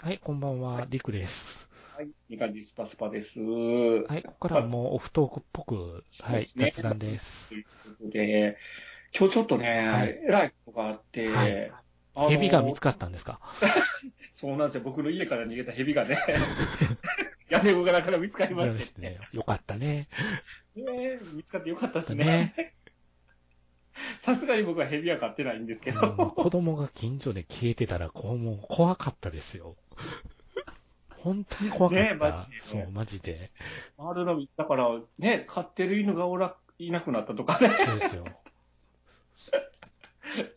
はい、こんばんは、リクです。はい、ニカジスパスパです。はい、ここからはもうオフトークっぽく、はい、雑談です。ということで、今日ちょっとね、はいえらいことがあって、はい蛇が見つかったんですか？そうなんですよ。僕の家から逃げた蛇がね、屋根裏から見つかりましてね。よかったね。ね見つかってよかったですねね。さすがに僕は蛇は飼ってないんですけど、うん子供が近所で消えてたら、こう、もう怖かったですよ。本当に怖かった。ねマジでねそう、マジで。回るの、だからね、飼ってる犬がおら、いなくなったとかね、そうですよ。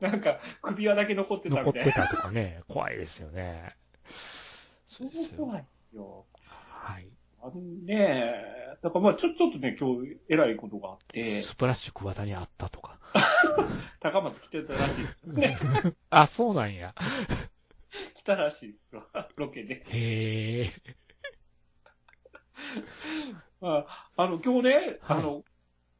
なんか首輪だけ残ってた残みたいな。ってたとかね、怖いですよね。そう怖いですよ。はい。ねだからまあちょ、ちょっとね、今日、偉いことがあって、スプラッシュ桑田にあったとか。高松来てたらしいですね。あ、そうなんや。来たらしいですよ。ロケで。へえ。まあ、あの、今日ね、はいあの、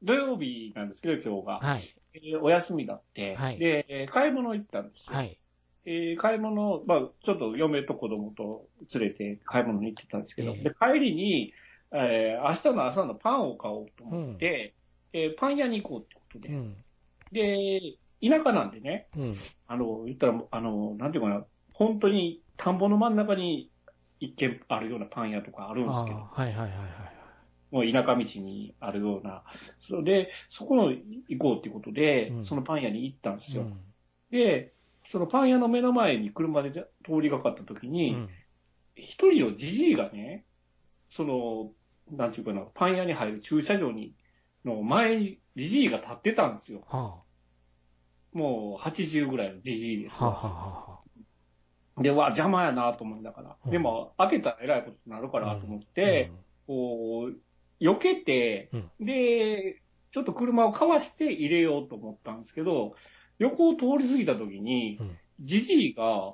土曜日なんですけど、今日が。はい。えーお休みだって、はいで、えー買い物行ったんですよ。はい。えー買い物、まあ、ちょっと嫁と子供と連れて買い物に行ってたんですけど、ええで、帰りに、えー明日の朝のパンを買おうと思って、えーパン屋に行こうってことで、うん。で、田舎なんでね、うん。あの、言ったら、あの、なんていうかな、本当に田んぼの真ん中に一軒あるようなパン屋とかあるんであすけど、あ、はいはいはいはい。もう田舎道にあるような、それで、そこの行こうっていうことで、うんそのパン屋に行ったんですよ。うんで、そのパン屋の目の前に車で通りがかった時うに、ん。一、人のじじいがね、その、なんていうかな、パン屋に入る駐車場に、の前にじじいが立ってたんですよ。はもう80ぐらいのじじいですあ。はあ、わ。はあ、で、わ、邪魔やなと思いながら。うんでも、開けたらえらいことになるからと思って、こう、避けて、で、ちょっと車をかわして入れようと思ったんですけど、横を通り過ぎた時にうん、じじいが、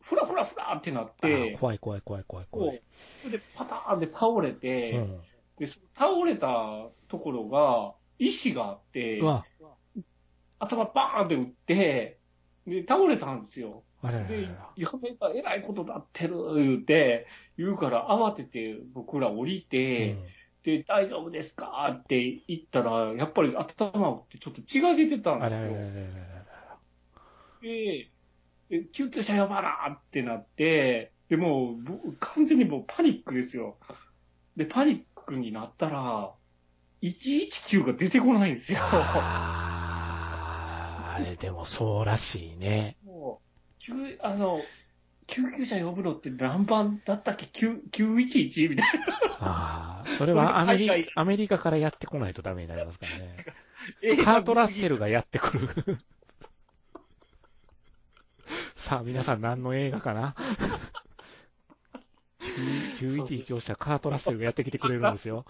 ふらふらふらってなっうん、てあ、怖い怖い怖い怖いこ怖い。う、それでパターンで倒れて、うん。で、その倒れたところが、石があってう、わ、頭バーンって打って、で、倒れたんですよ。あれれれでれ。、嫁がえらいことなってる、言うて、言うから慌てて僕ら降りて、で、大丈夫ですか？って言ったら、やっぱり頭ってちょっと血が出てたうんん、あですよ。れれれれれれ。で、で救急車呼ばなってなって、で、もう、僕完全にもうパニックですよ。で、パニックになったら、119が出てこないんですよ。あーあれでもそうらしいね。もう、救、あの、救急車呼ぶのって何番だったっけ ?9、911みたいああ、それは アメリ海外アメリカからやってこないとダメになりますからね。な。カートラッセルがやってくる。さあ、皆さん何の映画かな ?911 押したらカートラッセルがやってきてくれるんですよ。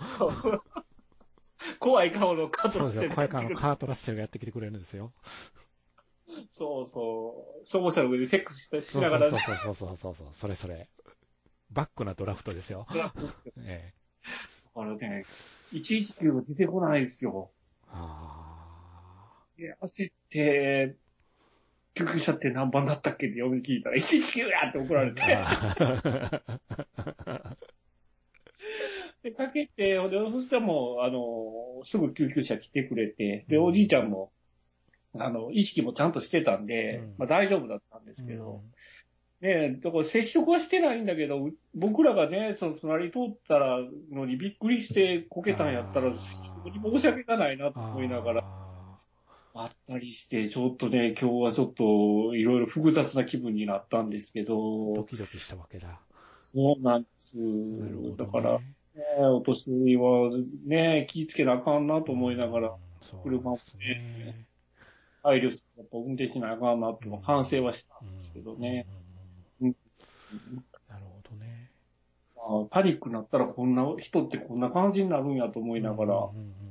怖い顔のカート。ラッセル。怖いからのカートラッセルがやってきてくれるんですよ。そうそう。消防車の上でセックスしそうながら、そうそうそうそうそう。それそれ。バックなドラフトですよ。ええ。あれね、119が出てこないですよ。あで、焦って、救急車って何番だったっけって読み聞いたら、119やって怒られて。あ。で、かけて、で、そしたらもう、あの、すぐ救急車来てくれて、で、おじいちゃんも、あの、意識もちゃんとしてたんで、うん。まあ大丈夫だったんですけど、ねだから接触はしてないんだけど、う僕らがね、その隣通ったらのにびっくりしてこけたんやったら、申し訳がないなと思いながら、ああったりして、ちょっとね、今日はちょっといろいろ複雑な気分になったんですけードど、キドキしたわけだ。そうなんです。なるほど、ね。だから、ね、お年寄りはね、気ぃつけなあかんなと思いながら、うん、そうなんですね。配慮して、やっぱ運転しなあかんなと反省はしたんですけどね。なるほどね。まあパニックになったらこんな、人ってこんな感じになるんやと思いながら、うんうんうんうん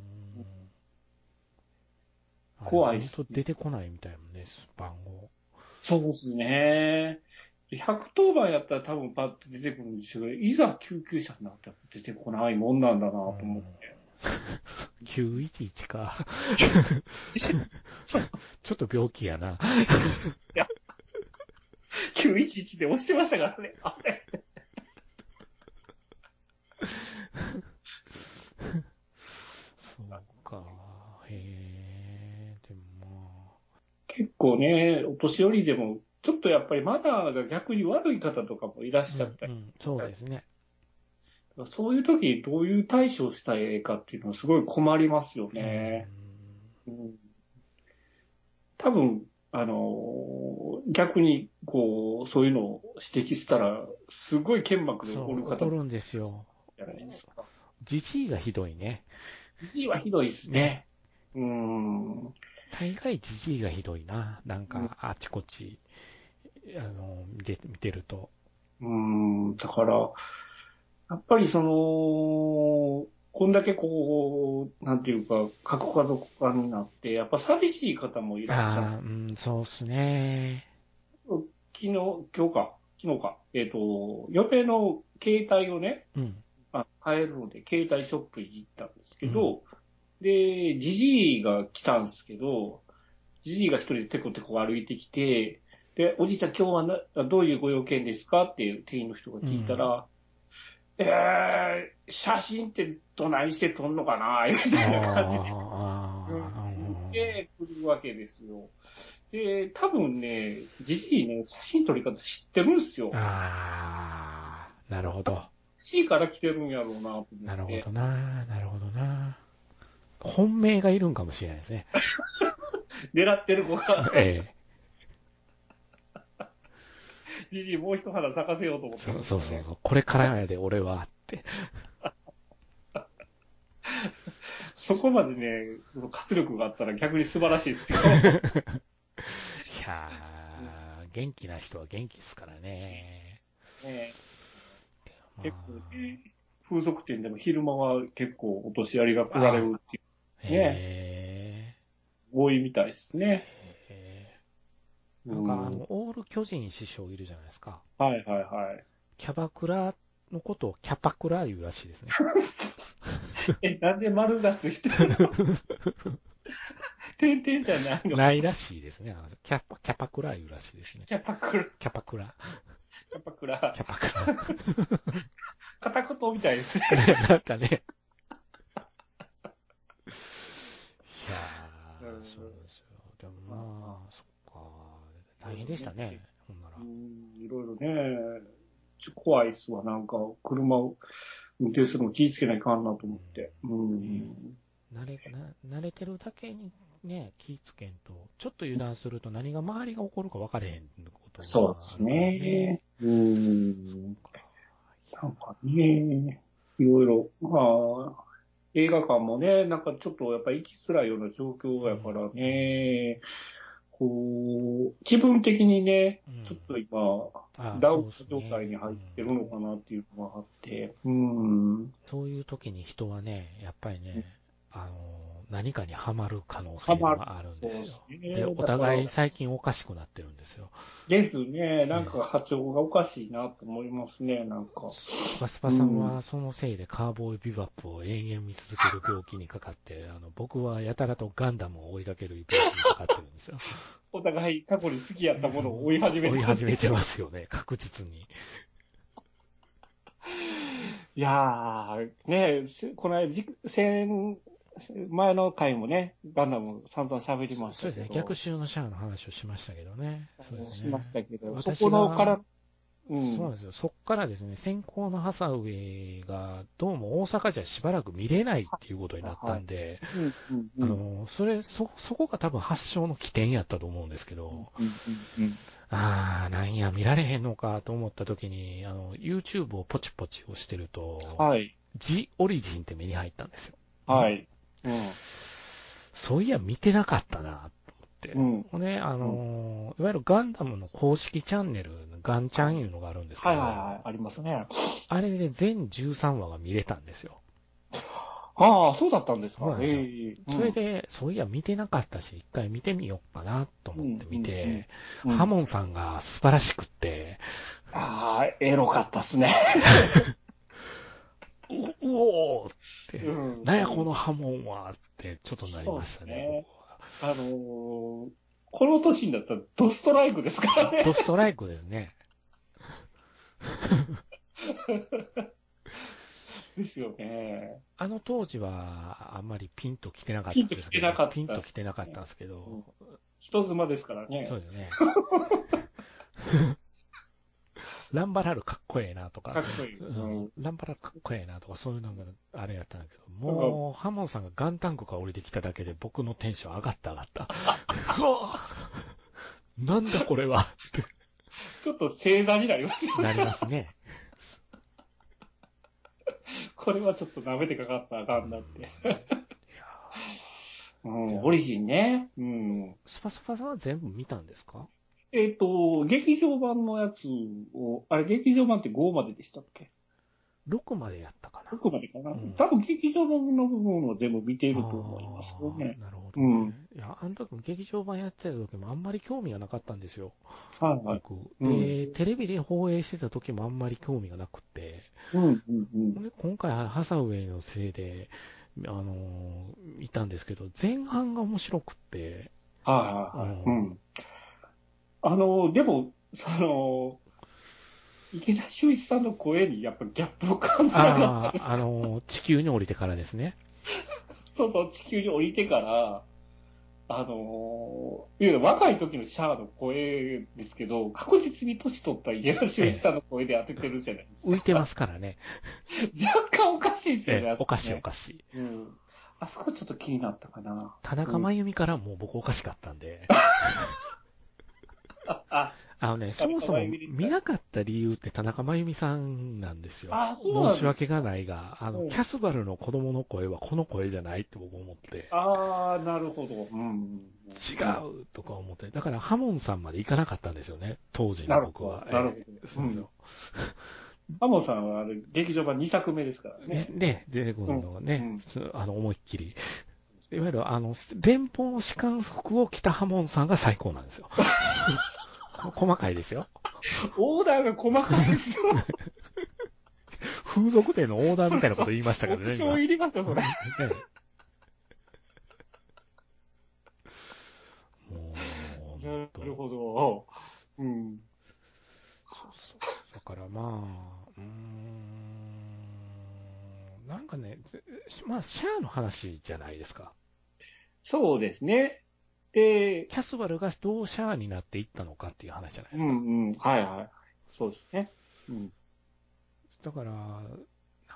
怖いあれ本当出てこないみたいもんね、番号。そうですね。110番やったら多分パッと出てくるんですけど、いざ救急車になったら出てこないもんなんだなと思って。911か。ちょっと病気やな。911で押してましたからね。あれ構ね、お年寄りでも、ちょっとやっぱりマナーが逆に悪い方とかもいらっしゃったり、うんうんそうですね。そういう時にどういう対処をしたらええかっていうのはすごい困りますよね。うん多分、あのー逆に、こう、そういうのを指摘したら、すごい剣幕で怒るう、方怒るんですよ。じゃないですか。じじいがひどいね。じじいはひどいですね。うーん。大概じじいがひどいな。なんか、あちこち、あの、見て、見てると。うーん、だから、やっぱりその、こんだけこう、なんていうか、核家族化になって、やっぱ寂しい方もいらっしゃる。ああ、うん、そうっすね。昨日、今日か、昨日か、えっ、と、嫁の携帯をね、うん。あ買えるので、携帯ショップに行ったんですけど、で、じじいが来たんですけど、じじいが一人でテコテコ歩いてきて、で、おじいちゃん今日はなどういうご用件ですかって店員の人が聞いたら、えー、写真ってどないして撮んのかなみたいな感じで。で、来るわけですよ。で、多分ね、じじいね、写真撮り方知ってるんですよ。ああ、なるほど。C から来てるんやろうな。なるほどな。なるほどな。本命がいるんかもしれないですね。狙ってる子が、えじじいもう一花咲かせようと思え。ってるそうそうそう。これからやで、俺は、って。そこまでね、活力があったら逆に素晴らしいですよ。いやー、元気な人は元気ですからね。ねまあ結構ね、風俗店でも昼間は結構お年寄りが来られるっていう、へ多いみたいですね。なんか、あの、オール巨人師匠いるじゃないですか。はいはいはい。キャバクラのことをキャパクラ言うらしいですね。え、なんで丸出しし てるの点々じゃないの？ないらしいですね。キャパ、キャパクラ言うらしいですね。キャパクラ、キャパクラ。キャパクラキ、ャパクラ。片言みたいですね。なんかね。いやー、うんそうですよ。でもまあ、そっか。大変でしたね。ほんならう。ん、いろいろね、ちょ怖いっすわ。なんか、車を運転するの気ぃつけないかんなと思って。うん。慣れ、な慣れてるだけにね、気ぃつけんと、ちょっと油断すると何が周りが起こるか分かれへんことがそうですね。うん。なんかね、いろいろ、まあ、映画館もね、なんかちょっとやっぱ行きづらいような状況やからね、こう、気分的にねうん、ちょっと今、あダウン状態に入ってるのかなっていうのがあって、うん。そういう時に人はね、やっぱりね、あの、何かにはまる可能性があるんですよ。でお互い最近おかしくなってるんですよ。ですね、なんか波長がおかしいなと思いますね、なんか。スパスパさんはそのせいでカーボーイビバップを延々見続ける病気にかかって、あの、僕はやたらとガンダムを追いかける病気にかかってるんですよ。お互い過去に好きやったものを追い始めて追い始めてますよね、確実に。いやー、ねせこの間じ、先、前の回もね、ガンダム散々喋りましたけど。そうですね、逆襲のシャアの話をしましたけどね。そうですね。しましたけど、そ私このがから、うそうなんん。ですよ。そっからですね、先行のハサウェイが、どうも大阪じゃしばらく見れないっていうことになったんで、あうん。の、それ、そ、そこが多分発祥の起点やったと思うんですけど、あー、なんや、見られへんのかと思った時に、あの、YouTube をポチポチ押してると、はい。ジ・オリジンって目に入ったんですよ。はい。うん。そういや、見てなかったな、と思って。うん。ほんで、あのーいわゆるガンダムの公式チャンネル、ガンチャンいうのがあるんですけど、はいはいはい、ありますね。あれで全13話が見れたんですよ。ああ、そうだったんですか。そええそれ、で、そういや見てなかったし、一回見てみようかなと思って見て、うんうんハモンさんが素晴らしくって、ああ、エロかったっすね。ううおーって、うんなんやこのハモンはってちょっとなりましたね。あのーこの年になったらドストライクですからね。ドストライクですね。ですよね。あの当時はあんまりピンと来てなかったピンと来てなかったピンと来てなかったんですけど、人妻ですからね。そうですね。ランバラルかっこええなとか、かっこいい。ううんん、ランバラルかっこええなとか、そういうのがあれやったんだけど、もう、ハモンさんがガンタンクから降りてきただけで僕のテンション上がった上がった。うわなんだこれはってちょっと正座になりますよなりますね。これはちょっと舐めてかかったらあかんなって。うん、オリジンね。うん。スパスパさんは全部見たんですか？えっ、と、劇場版のやつを、あれ、劇場版って5まででしたっけ ?6 までやったかな。?6 までかな、うん多分劇場版の部分を全部見ていると思いますよね。なるほど、ねうんいや、あの時も劇場版やってた時もあんまり興味がなかったんですよ。はいはい。僕。うんで、テレビで放映してた時もあんまり興味がなくて、うん、うん、うん。で今回ハサウェイのせいで、あのー見たんですけど、前半が面白くって、はいはいはい。ううんん。あの、でも、その、池田修一さんの声にやっぱギャップを感じなかあった。あ、あのー地球に降りてからですね。そうそう、地球に降りてから、あの若い時のシャアの声ですけど、確実に年取った池田修一さんの声で当ててるじゃないですか。浮いてますからね。若干おかしいですよね。ええおかしいおかしい。うん。あそこちょっと気になったかな。田中真由美からもう僕おかしかったんで、あ、あ、あのね、そもそも見なかった理由って田中真由美さんなんですよ。あそうなん申し訳がないが、あの、うんキャスバルの子供の声はこの声じゃないって僕思って、あー、なるほど。うん。違うとか思って、だからハモンさんまで行かなかったんですよね、当時の僕は。なるほどそうですよ。ハモさんはあれ劇場版2作目ですからね。ね、出てくるのがね、うんすあの、思いっきり。いわゆる、あの、連邦の士官服を着たハモンさんが最高なんですよ。細かいですよ。オーダーが細かいですよ。風俗店のオーダーみたいなこと言いましたけどね。オプションいりますよ、それ。ねもう、なるほど。うん。そうそう。だからまあ、うーん、なんかね、ぜまあ、シャアの話じゃないですか。そうですね。で、キャスバルがどうシャアになっていったのかっていう話じゃないですか。うんうん。はいはい。そうですね。うん。だから、なん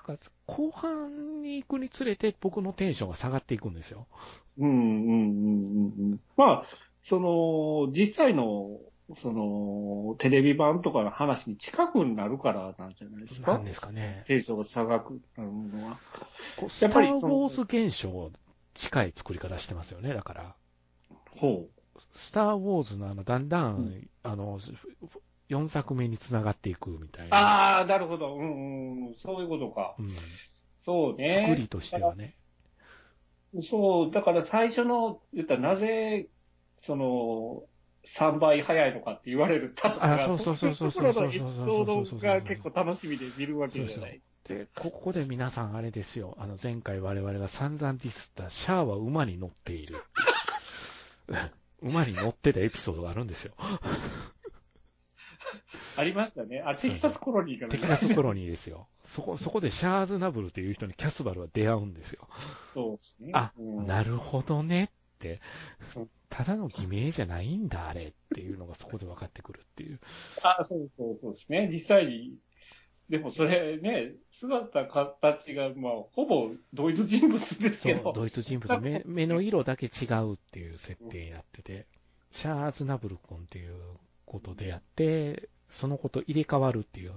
か、後半に行くにつれて僕のテンションが下がっていくんですよ。うんうんうんうんうん。まあ、その、実際の、その、テレビ版とかの話に近くなるからなんじゃないですか？なん。ですかね。テンションが下がるのは。こうスター・やっぱりウォーズ現象近い作り方してますよね。だから、ほスター・ウォーズのあの、だんだん、うんあの、4作目に繋がっていくみたいう。な。ああ、なるほど。うんうん。そういうことか。うん。そうね。作りとしてはね。そう、だから最初の、言ったらなぜ、その、3倍早いのかって言われるあそうそうそうそうそうそうそうそいうところのエピソードが結構楽しみで見るわけじゃない。で、ここで皆さんあれですよ。あの、前回我々が散々ディスった、シャアは馬に乗っているっていう。馬に乗ってたエピソードがあるんですよ。ありましたね。あ、テキサスコロニーからテキサスコロニーですよ。そこ、そこでシャーズナブルという人にキャスバルは出会うんですよ。そうですね。あ、うんなるほどねってうん。ただの偽名じゃないんだ、あれっていうのがそこで分かってくるっていう。あ、そうそうそうですね。実際に、でもそれね、姿、形が、まあ、ほぼ同一人物ですそけど。う、、ドイツ人物。目、目の色だけ違うっていう設定になってて、シャーズナブル君っていうことでやって、そのこと入れ替わるっていう、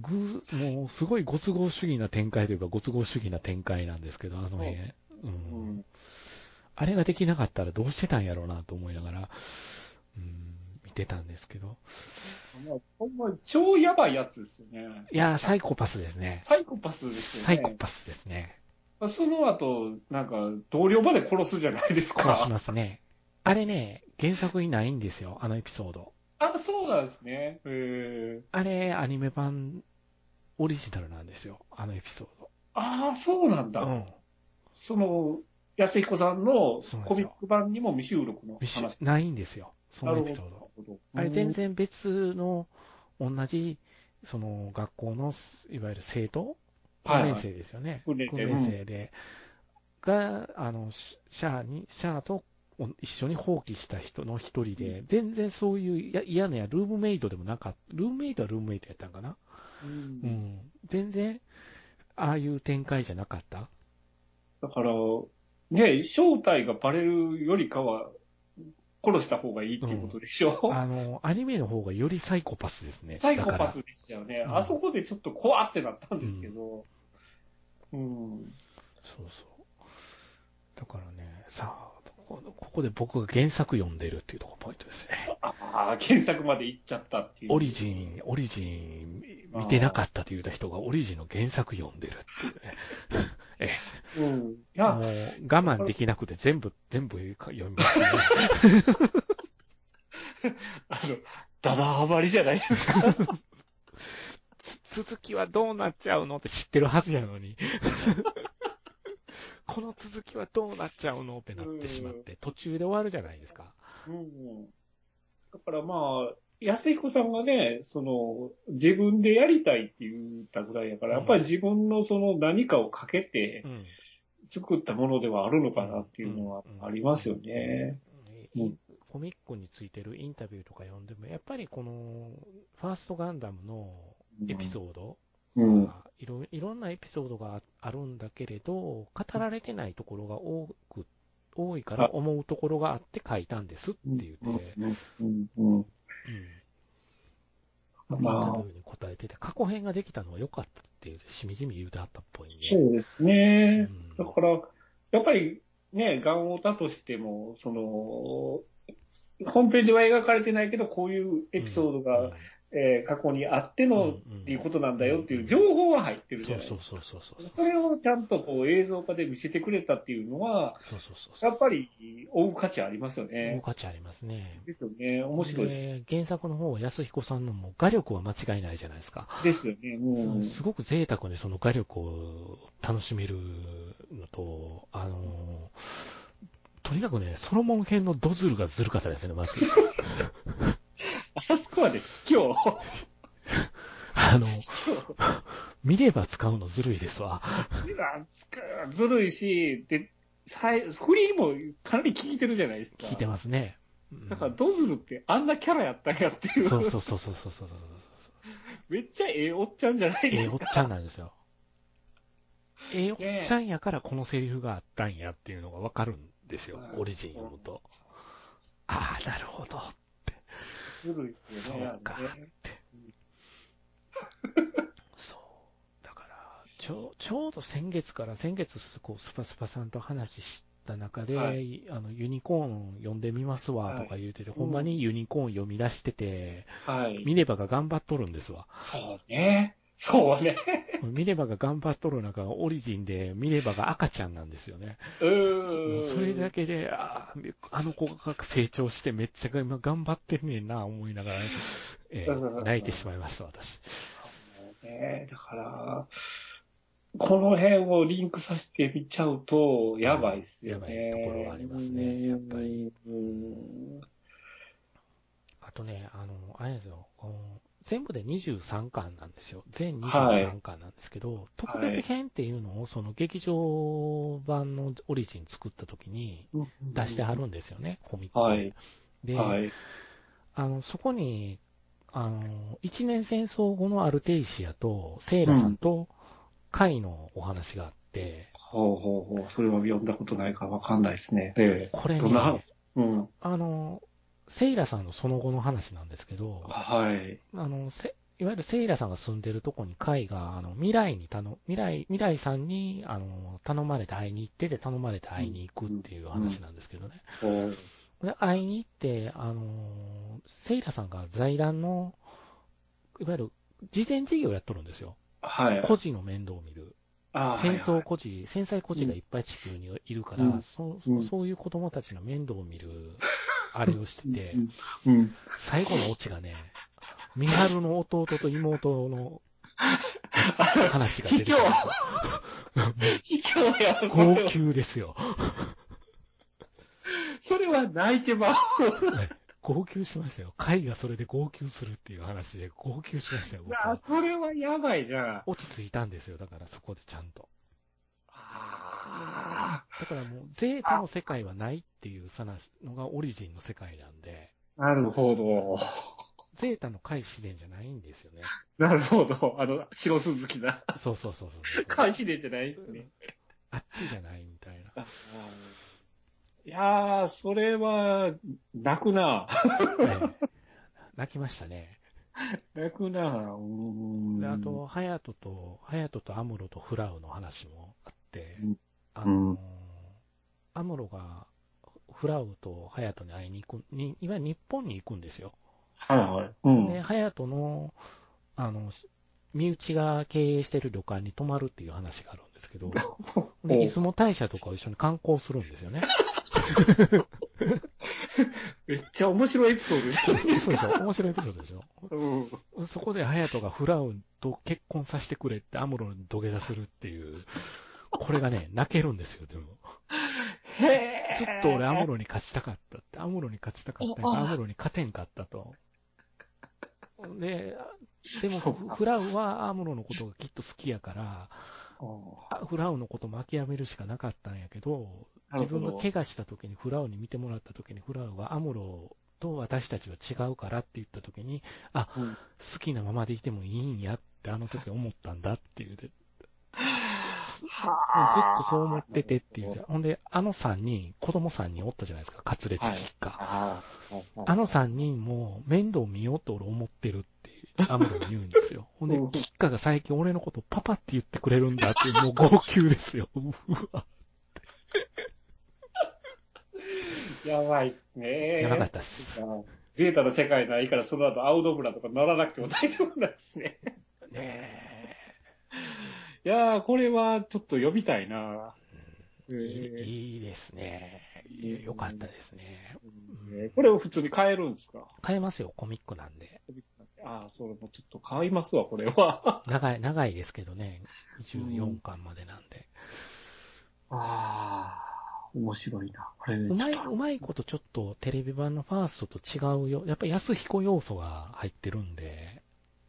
ぐもうすごいご都合主義な展開というか、ご都合主義な展開なんですけど、あの辺。う。うん。ん。あれができなかったらどうしてたんやろうなと思いながら、うん、見てたんですけど。まあ、ほんま超やばいやつですよね。いやー、サイコパスですね。サイコパスですよね。サイコパスですね。その後、なんか、同僚まで殺すじゃないですか。殺しますね。あれね、原作にないんですよ、あのエピソード。あ、そうなんですね。へえ。あれ、アニメ版、オリジナルなんですよ、あのエピソーああ、そうなんだ。ド。うん。その、安彦さんのコミック版にも未収録の未話。収ないんですよ、そのエピソード。あれ全然別の、同じ、その学校の、いわゆる生徒？はい訓練生ですよね。訓練生で、が、あの、シシャアに、シャアとお一緒に放棄した人の一人で、全然そういうや嫌なやルームメイトでもなかった。ルームメイトはルームメイトやったんかな？う。うんん。全然、ああいう展開じゃなかった？だから、ね、正体がバレるよりかは、殺した方がいいっていうことでしょ、あの、アニメの方がよりサイコパスですね。サイコパスでしたよね。うんあそこでちょっと怖ってなったんですけど。うん。そうそう。だからね、さあ、こここで僕が原作読んでるっていうところポイントですね。ああ、検索まで行っちゃったっていう。オリジン、オリジン見てなかったと言った人がオリジンの原作読んでるっていうね。えうん。もや、う我慢できなくて全部、全部読みますね。あの、ダダハマりじゃないですか？つ続きはどうなっちゃうのって知ってるはずやのに。この続きはどうなっちゃうのってなってしまって、途中で終わるじゃないですか。うん。だからまあ、安彦さんがね、その、自分でやりたいって言ったぐらいやから、やっぱり自分のその何かをかけてうん。作ったものではあるのかなっていうのはありますよね。コミックについてるインタビューとか読んでも、やっぱりこの、ファーストガンダムのエピソード、うん。がいろいろんなエピソードがあるんだけれど、語られてないところが多く、多いから思うところがあって書いたんですって言って、うん。うん。うん。うん。インタビまあューに答えてて、過去編ができたのは良かったっていう、しみじみ言うてあったっぽいんで。そうですね。うんだから、やっぱりね、ガンオタとしても、その、本編では描かれてないけど、こういうエピソードが、うんえー過去にあっての、うんっていうことなんだよっていう情報は入ってるじゃないですか。そうそうそうそうそれをちゃんとこう映像化で見せてくれたっていうのは、そうそうそう。やっぱり追う価値ありますよ大ね。価値ありますね。ですよね。面白いでで原作の方は安彦さんのも画力は間違いないじゃないですか。す。ですよね。もう。すごく贅沢にその画力を楽しめるのと、あの、とにかくね、ソロモン編のドズルがずるかったですね、まず。あそこはです。今日。あの、見れば使うのずるいですわ。ずるいし、で、フリーもかなり効いてるじゃないですか。聞いてますね。うんだから、ドズルってあんなキャラやったんやっていう。そうそうそうそうそうそうそう。めっちゃええおっちゃんじゃないええですか。おっちゃんなんですよ。ええおっちゃんやからこのセリフがあったんやっていうのがわかるんですよ、オリジン読むと。ああ、なるほど。ずるいですよね。そうかあれねそう。だから、ちょ、ちょうど先月から、先月、こう、スパスパさんと話した中で、はいあの、ユニコーン読んでみますわ、とか言うてて、はいほんまにユニコーン読み出してて、はい。ミネバが頑張っとるんですわ。そうね。そうね。ミネバが頑張っとる中、オリジンでミネバが赤ちゃんなんですよね。うもー。うんそれだけで、あーあの子が成長してめっちゃ今頑張ってんねんな、思いながら、えー泣いてしまいました、私。ねだから、この辺をリンクさせてみちゃうと、やばいっすよね。やばいところがありますねやっぱりうん。あとね、あの、あれですよ、こう全部で23巻なんですよ。全はい23巻なんですけど、特別編っていうのをその劇場版のオリジン作った時に出してはるんですよね、コミックで。はいで、はい。あの、そこに、あの、一年戦争後のアルテイシアと、セイラさんと、カイのお話があって、ほうほうほう。それは読んだことないからわかんないですね。ええ。これね、うん。あの、セイラさんのその後の話なんですけど、はい。あの、せいわゆるセイラさんが住んでるとこにカイが、あの、未来に頼、未来、未来さんに、あの、頼まれて会いに行ってで頼まれて会いに行くっていう話なんですけどね。ほうで、会いに行って、あの、セイラさんが財団の、いわゆる、事前事業をやっとるんですよ。はい。孤児の面倒を見る。あ戦争孤児、戦災孤児がいっぱい地球にいるから、うんそうんうそういう子供たちの面倒を見る、あれをしてて。最後のオチがね、三春の弟と妹の話が出てくるんですよ。卑怯や。号泣ですよ。それは泣いてまう。はい号泣しましたよ。会がそれで号泣するっていう話で号泣しましたよ、僕はいや、それはやばいじゃん。落ち着いたんですよ、だからそこでちゃんと。ああだからもう、ゼータの世界はないっていうさなのがオリジンの世界なんで、あ、なるほど。ゼータの開始伝じゃないんですよね。なるほど。あの、白鈴木な。そうそうそうそう。開始伝じゃないですね。あっちじゃないみたいな。いやー、それは、泣くな。ええ泣きましたね。泣くな。うーんであと、、ハヤトと、ハヤトとアムロとフラウの話もあってうん、あの、アムロがフラウとハヤトに会いに行く、にいわゆる日本に行くんですよ。はいはい。うん。で、ハヤトの、あの、身内が経営してる旅館に泊まるっていう話があるんですけど、で出雲大社とかを一緒に観光するんですよね。めっちゃ面白いエピソードですそうでしょ面白いエピソードでしょうん。そこでハヤトがフラウンと結婚させてくれってアムロに土下座するっていう、これがね、泣けるんですよ、でも。へずっと俺アムロに勝ちたかったって、アムロに勝ちたかったアムロに勝てんかったと。で、でもフラウはアムロのことがきっと好きやから、あフラウのことも諦めるしかなかったんやけど、自分が怪我した時にフラウに見てもらった時にフラウはアムロと私たちは違うからって言った時に、あ、うん。好きなままでいてもいいんやってあの時思ったんだっていう。で、ずっはとそう思っててっていう。ほんで、あの3人、子供3人おったじゃないですか、カツレツキッカ。ああの3人も面倒見ようと俺思ってるって、アムロに言うんですよ。ほんでうん、キッカが最近俺のことパパって言ってくれるんだっていう、もう号泣ですよ。うわやばいっすね。やばかったっす。ゼータの世界ないから、その後、アウドブラとか乗らなくても大丈夫なんですね。ねいやー、これはちょっと読みたいな。え。えいいですね。よかったですね。ーこれを普通に買えるんですか？買えますよ、コミックなんで。ああ、それもちょっと買いますわ、これは。長い、長いですけどね。24巻までなんで。ああ、面白いな。これ、うまい、うまいことちょっとテレビ版のファーストと違うよ。やっぱり安彦要素が入ってるんで、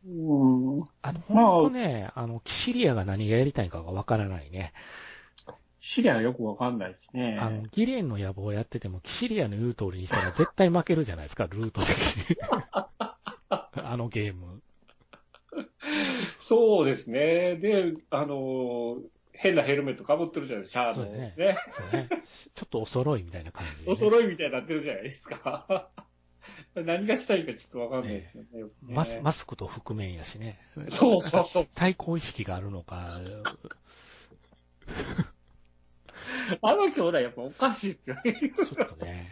うん。あの、まあほんとね、あの、キシリアが何がやりたいかがわからないね。シリアはよくわかんないですね。あの、ギレンの野望をやってても、キシリアの言う通りにしたら絶対負けるじゃないですか、ルート的に。あのゲーム。そうですね。で、あの、変なヘルメット被ってるじゃないですか、シャーの。そうですね。そうね。ちょっとお揃いみたいな感じで、おね。揃いみたいになってるじゃないですか。何がしたいかちょっとわかんないですよね。ねマスマスクと覆面やしね。そうそうそう。対抗意識があるのか。あの兄弟やっぱおかしいっすよね。ちょっとね。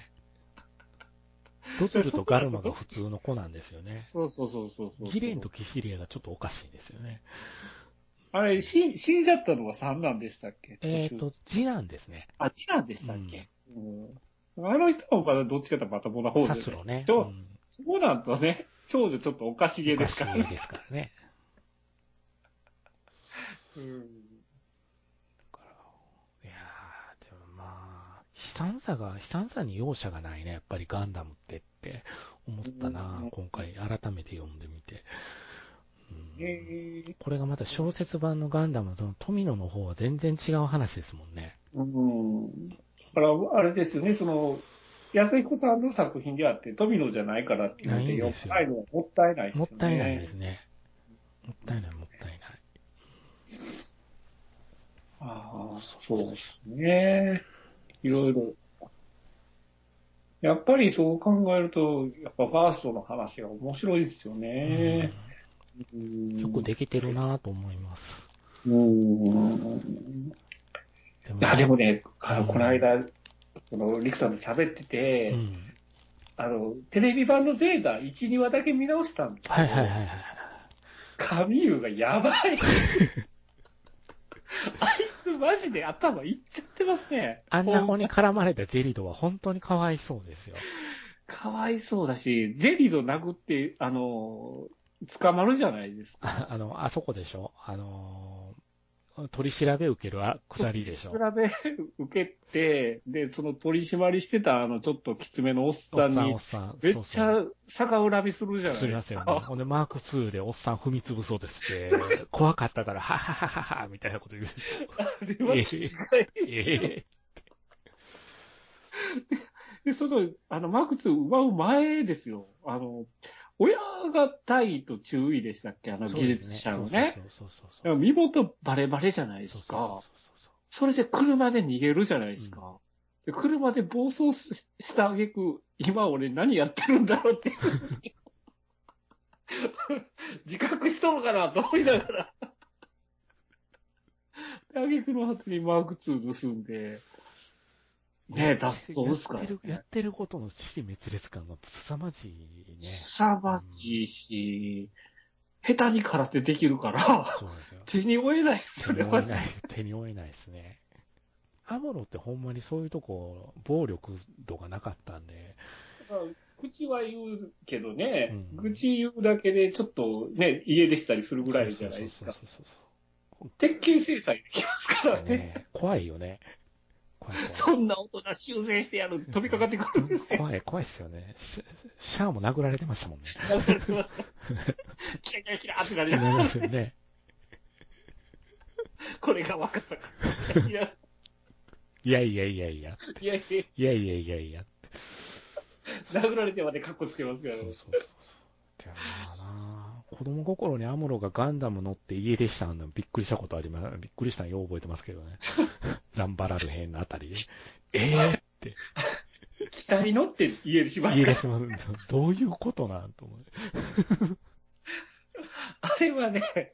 ドズルとガルマが普通の子なんですよね。そうそうそうそうそう。ギレンとキシリアがちょっとおかしいんですよね。あれ、死死んじゃったのは三男でしたっけ？えっ、と、次男ですね。あ、次男でしたっけ、うん、あの人もまだどっちかとまともな方で、サスロね。そううんそうなんとね、長女ちょっとおかしげですからね。おかしいですからね。うんだからいやー、でもまあ、悲惨さが、悲惨さに容赦がないね、やっぱりガンダムってって思ったな、うん今回改めて読んでみて。うんえーこれがまた小説版のガンダムの富野の方は全然違う話ですもんね。うん。だから、あれですよね、その、安彦さんの作品であって、富野じゃあっていうので、ないんですよ読まないのはもったいないですよね。もったいないですね。もったいない、もったいない。ああ、そうですね。いろいろ。やっぱりそう考えると、やっぱファーストの話が面白いですよね。うんよくできてるなと思います。うん。でもいや、でもね、あうんの、この間、その、リクさんと喋ってて、うん。あの、テレビ版のゼータ1、2話だけ見直したんですよ。はいはいはいはい。神優がやばい。あいつマジで頭いっちゃってますね。あんな子に絡まれたゼリドは本当にかわいそうですよ。かわいそうだし、ゼリド殴って、あの、捕まるじゃないですか。ああの、あそこでしょ？あのー取り調べ受けるあくだりでしょ調べ受けて、で、その取り締まりしてた、あの、ちょっときつめのおっおっさん、におっ、さん。めっちゃ逆恨みするじゃないすみでか。ますせんね。ほんで、マーク2でおっさん踏み潰そうですって、怖かったから、ははははは、みたいなこと言う。あれはえきついええ で、その、あの、マーク2奪う前ですよ。あの、親が大と注意でしたっけ？あの技術者のね。そうそうそう身元バレバレじゃないですそうそうか。それで車で逃げるじゃないですか。で車で暴走した挙句、今俺何やってるんだろうって。自覚しとるかなと思いながら。で、挙句の果てにマーク2盗んで、ねえ、脱走ですから、ねやってる、やってることの死滅裂感が凄まじいね。凄まじいし、下手に空手できるから、そうですよ。手に負えないです手よね、マジでに負えない、手に負えないですね。アムロってほんまにそういうとこ、暴力度がなかったんで、まあ口は言うけどね、うん愚痴言うだけでちょっとね、家出したりするぐらいじゃないですか。鉄拳制裁できますからね。ね。怖いよね。怖いそんな大人修正してやる飛びかかってくるんですよ。怖い、怖いっすよね。シシャアも殴られてましたもんね。流れてますキラキラキラってなりながら、ね。これが若さか。いや、いやいやいやいや。いやいや、いやいやいやいや。殴られてまでカッコつけますからそうそうそうそう。じゃあな子供心にアムロがガンダム乗って家出したのびっくりしたことあります。びっくりしたのよう覚えてますけどね。ランバラル編のあたりで。えーって。機体に乗って家出しますから。家出し。どういうことなんと思う。あれはね、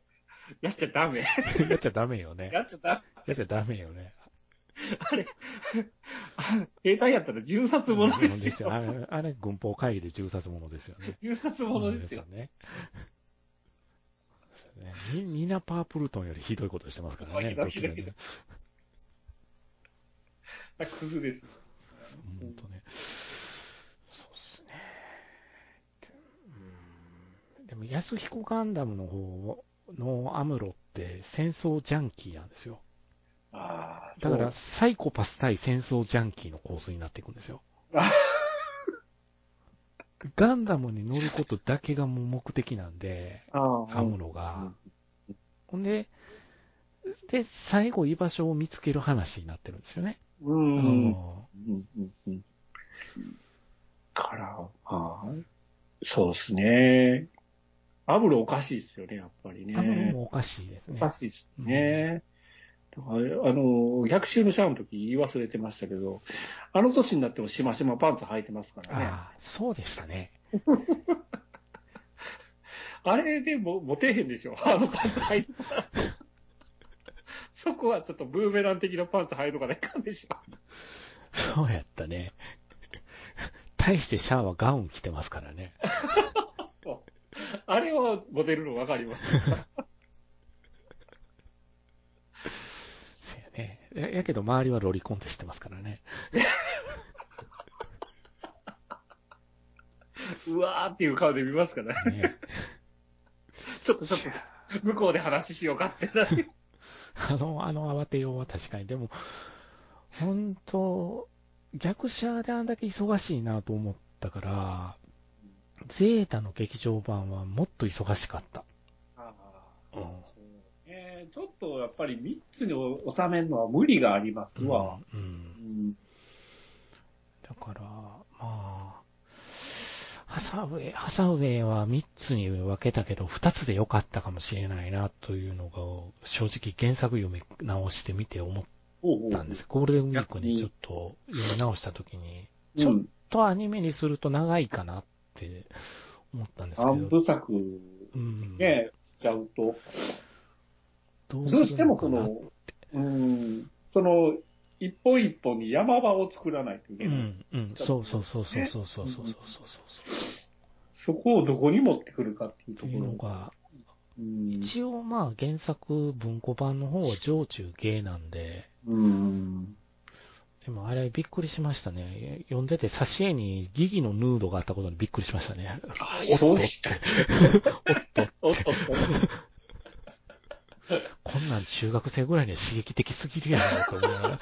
やっちゃダメ。やっちゃダメよね。やっちゃダメ。やっちゃダメよね。あれ、あ兵隊やったら銃殺者うんですよ。あれ、あれ軍法会議で銃殺者ですよね。銃殺者ですよ。ね。そうですねニニナ・パープルトンよりひどいことしてますからね。ひどっちがひどいね。あクズです。本当ね。そうっすね。うんでも、安彦ガンダムの方のアムロって戦争ジャンキーなんですよ。ああ、だから、サイコパス対戦争ジャンキーの構図になっていくんですよ。あ ガンダムに乗ることだけがもう目的なんで、あアムロが。ほんで、で、最後居場所を見つける話になってるんですよね。う。うんうん。んうん。うん。から、はい。そうですね。アムロおかしいですよね、やっぱりね。アムロもおかしいですおね。かしいですね。だからあの、逆襲のシャアの時言い忘れてましたけど、あの年になってもしましまパンツ履いてますからね。ああ、そうでしたね。あれでもモテへんでしょあのパンツ履いてたら。そこはちょっとブーメラン的なパンツ履いとかないかんでしょ。そうやったね。対してシャアはガウン着てますからね。あれはモテるの分かります。そうやね。ややけど周りはロリコンって知ってますからね。うわーっていう顔で見ますからね。ねちょっとちょっと、向こうで話しようかってなる。あの、あの慌てようは確かに。でも、本当逆者であんだけ忙しいなと思ったから、ゼータの劇場版はもっと忙しかった。あうんそうねちょっとやっぱり3つに収めるのは無理がありますわ。うん。うんうんだから、まあ、ハサウェイ、ハサウェイは3つに分けたけど、2つで良かったかもしれないなというのが、正直原作読み直してみて思ったんです。ゴールデンウィークにちょっと読み直したときに、ちょっうん。とアニメにすると長いかなって思ったんですけ三ど、部作うん、ね、しちゃうと、どうしてもその、うん、その、一本一本に山場を作らないといけない。うん、うん、そうそうそうそうそうそうそうそうそうそこをどこに持ってくるかっていうところのが、うん。一応まあ原作文庫版の方は上中下なんで、うん。でもあれびっくりしましたね。読んでて挿絵にギギのヌードがあったことにびっくりしましたね。あおっとっそうでし。おっと、おっと。こんなん中学生ぐらいには刺激的すぎるやろと思いながら。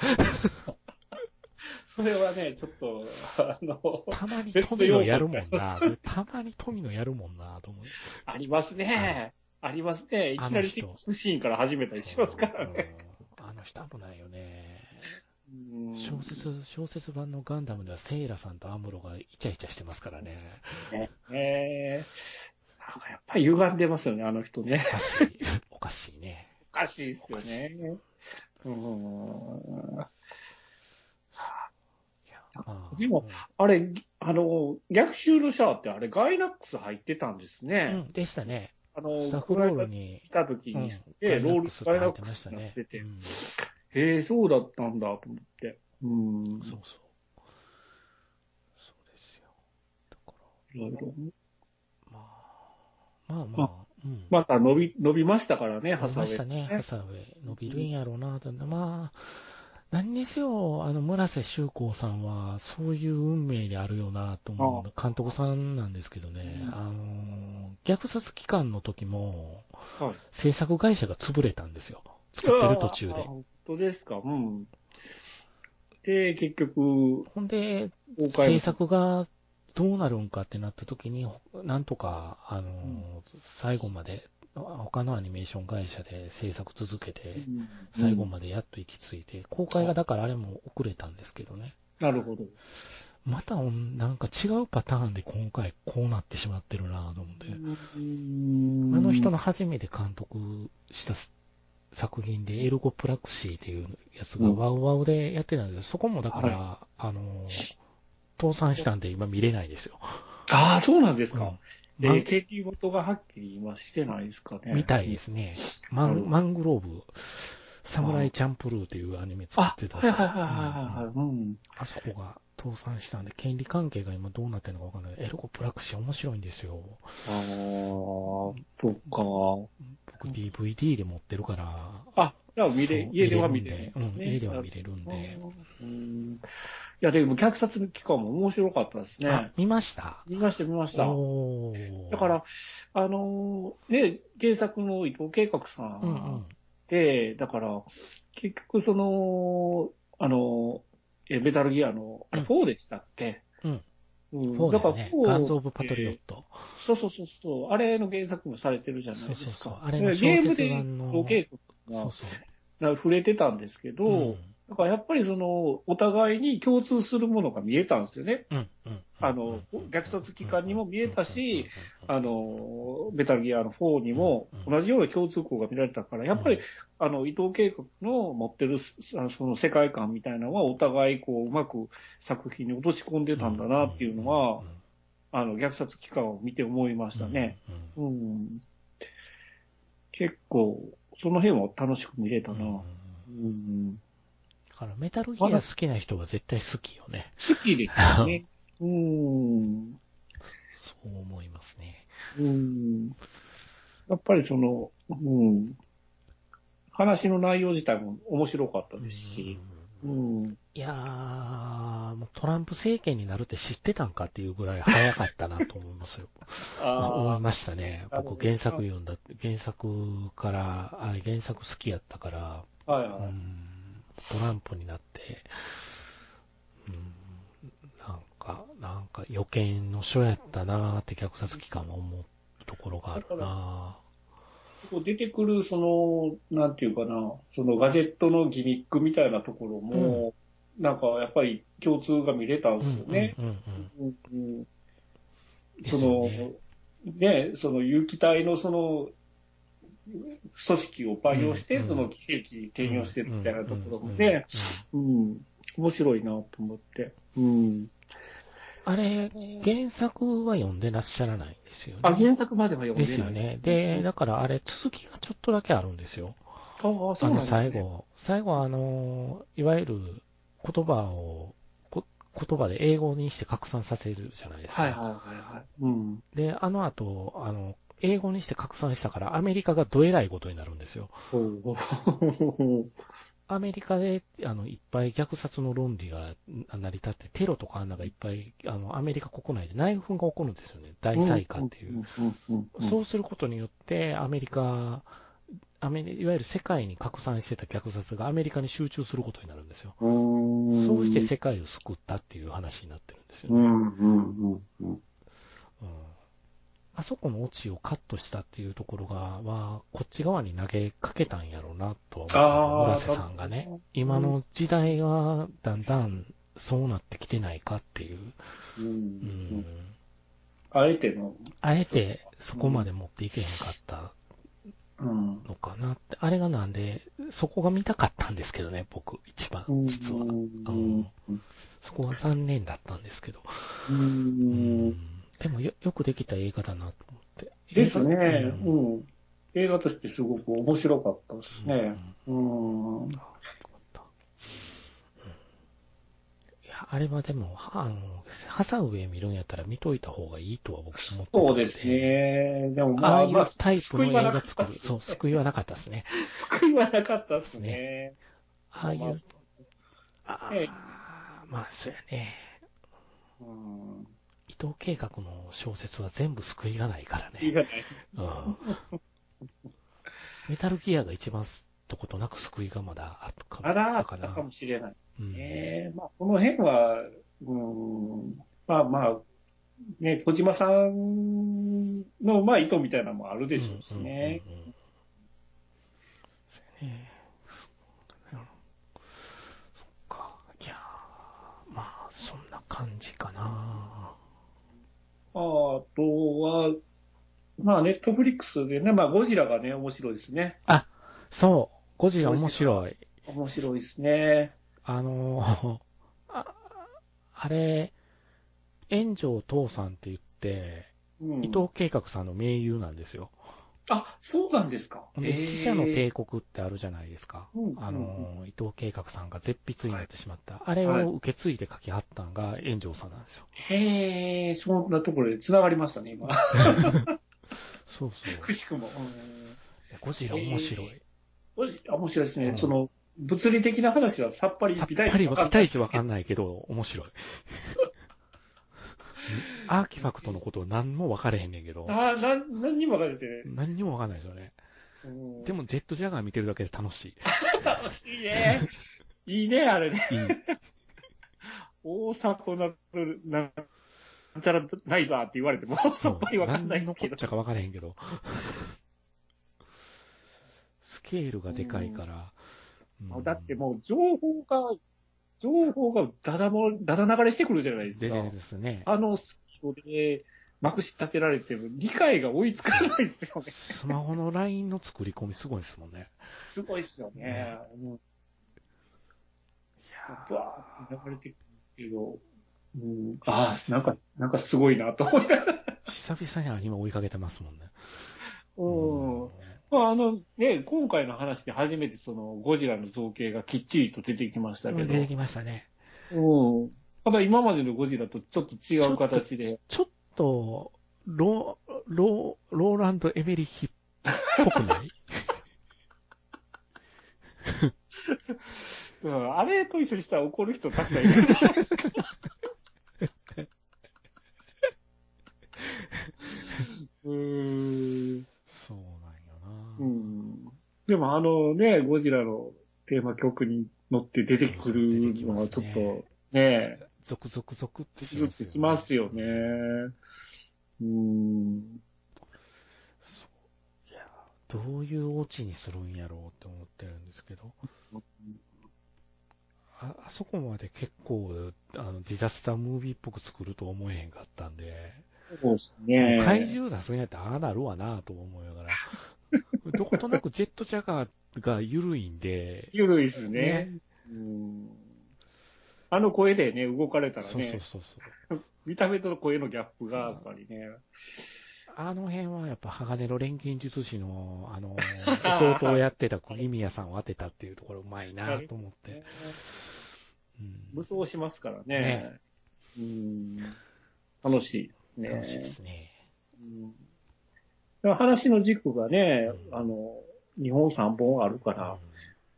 それはね、ちょっと、あの、たまに富野やるもんな。たまに富野やるもんなと思う。ありますね。ありますね。いきなりセックスシーンから始めたりしますからね。うんあの人危ないよね。う小説、小説版のガンダムではセイラさんとアムロがイチャイチャしてますからね。ねえー、やっぱり歪んでますよね、あの人ね。おかしいね。おかしいですよね。うん。でも、あれ、あの、逆襲のシャアってあれガイナックス入ってたんですね。うん、でしたね。あの、スタッフロールに。来た時にして、うん、ロールガイナックスになってて。うん、へえ、そうだったんだと思って。うん。そうそう。そうですよ。だから。いろいろ。まあ、まあまあ。うん、また伸び、伸びましたからね、ハサウェイ。伸びましたね、ハサウェイ。伸びるんやろうなと。まあ、何にせよ、あの、村瀬修子さんは、そういう運命であるよなと思う監督さんなんですけどね、あの、虐殺期間の時も、はい、制作会社が潰れたんですよ。作ってる途中で。本当ですか？うん。で、結局、ほんで、制作がどうなるんかってなった時に、なんとか、あの、うん、最後まで他のアニメーション会社で制作続けて、最後までやっと行き着いて、公開がだからあれも遅れたんですけどね。なるほど。また、なんか違うパターンで今回こうなってしまってるなと思って。あの人の初めて監督した作品で、エルゴプラクシーっていうやつがワウワウでやってたんですそこもだから、はい、あの、倒産したんで今見れないですよ。ああ、そうなんですか。うんで、経験事がはっきり今してないですかね。みたいですね。マンマングローブ、サムライチャンプルーというアニメ作ってた。はいはいはいはいはい。うん。あそこが倒産したんで、権利関係が今どうなってるのかわかんない。エルコプラクシー面白いんですよ。ああ、そっか。僕 DVD で持ってるから。あ、じゃあ見れ、家では見れる、うん、家では見れるんで。うんいや、でも、虐殺の期間も面白かったですね。見ました？見ました、見ました。だから、あのー、ね、原作の伊藤計画さんで、うんうん、だから、結局その、あの、えメタルギアの、あれ4でしたっけ、うん。うん、だから、ね、ガンズ・オブ・パトリオット、そうそうそうそう、あれの原作もされてるじゃないですか。そうそうそう。あれのゲームで伊藤計画が触れてたんですけど、うんだからやっぱりその、お互いに共通するものが見えたんですよね。うんあの、虐殺期間にも見えたし、あの、メタルギアの4にも同じような共通項が見られたから、やっぱり、あの、伊藤計画の持ってる、その世界観みたいなのはお互いこう、うまく作品に落とし込んでたんだなっていうのは、あの、虐殺期間を見て思いましたね。うん。結構、その辺は楽しく見れたな。うんからメタルギア好きな人は絶対好きよね。好きですよね。うん。そう思いますね。うん。やっぱりその、うん。話の内容自体も面白かったですし。うん。いやー、もうトランプ政権になるって知ってたんかっていうぐらい早かったなと思いますよ。思いましたね。僕原作読んだ原作から、あれ原作好きやったから、はいはい。うんトランプになって、うん、なんか、なんか予見の書やったなーって虐殺機関は思うところがあるな。出てくる、その、なんていうかな、そのガジェットのギミックみたいなところも、うん、なんかやっぱり共通が見れたんですよね。その、ね、その有機体のその組織を培養して、その兵器に転用してるみたいなところもね、うん、面白いなと思って。うん。あれ、原作は読んでらっしゃらないんですよね。あ、原作までは読んでない。ですよね。で、だからあれ、続きがちょっとだけあるんですよ。ああ、そうなんですね。最後、最後あの、いわゆる言葉を、言葉で英語にして拡散させるじゃないですか。はいはいはいはい。うん。で、あの後、あの、英語にして拡散したから、アメリカがどえらいことになるんですよ。アメリカで、あの、いっぱい虐殺の論理が成り立って、テロとかあんながいっぱい、あの、アメリカ国内で内紛が起こるんですよね。大災禍っていう。そうすることによって、アメリカ、アメいわゆる世界に拡散してた虐殺がアメリカに集中することになるんですよ。そうして世界を救ったっていう話になってるんですよね。うんあそこのオチをカットしたっていうところが、は、こっち側に投げかけたんやろうな、とは思う。村瀬さんがね。今の時代は、だんだん、そうなってきてないかっていう。うん。ううんん。あえての、あえて、そこまで持っていけへんかったうん。のかなって。あれがなんで、そこが見たかったんですけどね、僕、一番、実は。うん。そこは残念だったんですけど。う。うんんでもよ、よくできた映画だなと思って。ですね。うんうん。映画としてすごく面白かったですね。うん。あよかったいや、あれはでも、はあの、ハサウェイ見るんやったら見といた方がいいとは僕思ってそうです。ね。でもまあ、ああタイプの映画作るそう、救いはなかったですね。救いはなかったですね。ああいう、あええあ、まあ、そうやね。うん。伊藤計画の小説は全部救いがないからね。いいがない。うん。メタルギアが一番とことなく救いがまだあったかあら、あっ。たかもしれない。うんねまあ、この辺は、うん、まあまあ、ね、小島さんの、まあ、意図みたいなのもあるでしょうしね。うんうんうんうんそっか。いやーまあ、そんな感じかな。あとは、まあ、ネットフリックスでね、まあ、ゴジラがね、面白いですね。あ、そう。ゴジラ面白い。面白いですね。あのーあ、あれ、炎上父さんって言って、うん、伊藤計画さんの盟友なんですよ。あ、そうなんですか。で死者の帝国ってあるじゃないですか。うんあのー、伊藤計画さんが絶筆になってしまった。あれはいを受け継いで書きはったんが炎上さんなんですよ。へえ、そんなところで繋がりましたね、今。そうくそう。しくも。うんゴジラ面白い。ゴジラ面白いですね。うんその、物理的な話はさっぱりさっぱりピタイチわかんないけど、面白い。アーキファクトのこと何も分かれへんねんけど、ああ、なん、何にも分かれてね。何にも分かんないですよね。うんでも、ジェットジャガー見てるだけで楽しい。楽しいね。いいね、あれね。大迫なる、なんちゃらないぞって言われても、さっぱりわかんないけど何のこっち。ゃか分からへんけど。スケールがでかいから。うんだってもう情報が、情報がだだも、だだ流れしてくるじゃないですでか。ですね。あのスピードで、まくし立てられても、理解が追いつかないですよね。スマホの LINE の作り込みすごいですもんね。すごいですよね。うんいやブワーって流れてくるけど、うん、ああ、なんか、なんかすごいなと思いながら。久々にアニメ追いかけてますもんね。うん。まあ、あの、ね、今回の話で初めてその、ゴジラの造形がきっちりと出てきましたけど、出てきましたね。うん。ただ今までのゴジラとちょっと違う形で、ちょっと、ロー、ロー、ローランド・エメリヒっぽくない？うん、あれと一緒にしたら怒る人たくさんいるんじゃないですか。うーん。そうなんよな。うん。でもあのね、ゴジラのテーマ曲に乗って出てくるのはちょっとね、ゾクゾクゾクってドキドキしますよね。うん。いや、どういうオチにするんやろうって思ってるんですけど。ああそこまで結構、あの、ディザスタームービーっぽく作ると思えへんかったんで、そうですね。怪獣出すんやったらああなるわなと思いながら、どことなくジェットジャガーが緩いんで、ゆるいですね。うん。あの声でね、動かれたらそうそうね、そうそう。見た目と声のギャップがやっぱりね。あの辺はやっぱ鋼の錬金術師の、あの、弟をやってた釘宮さんを当てたっていうところうまいなと思って。うん武装しますからね。ねうん。楽しいですね。楽しいですね。うん話の軸がね、うんあの、日本3本あるから、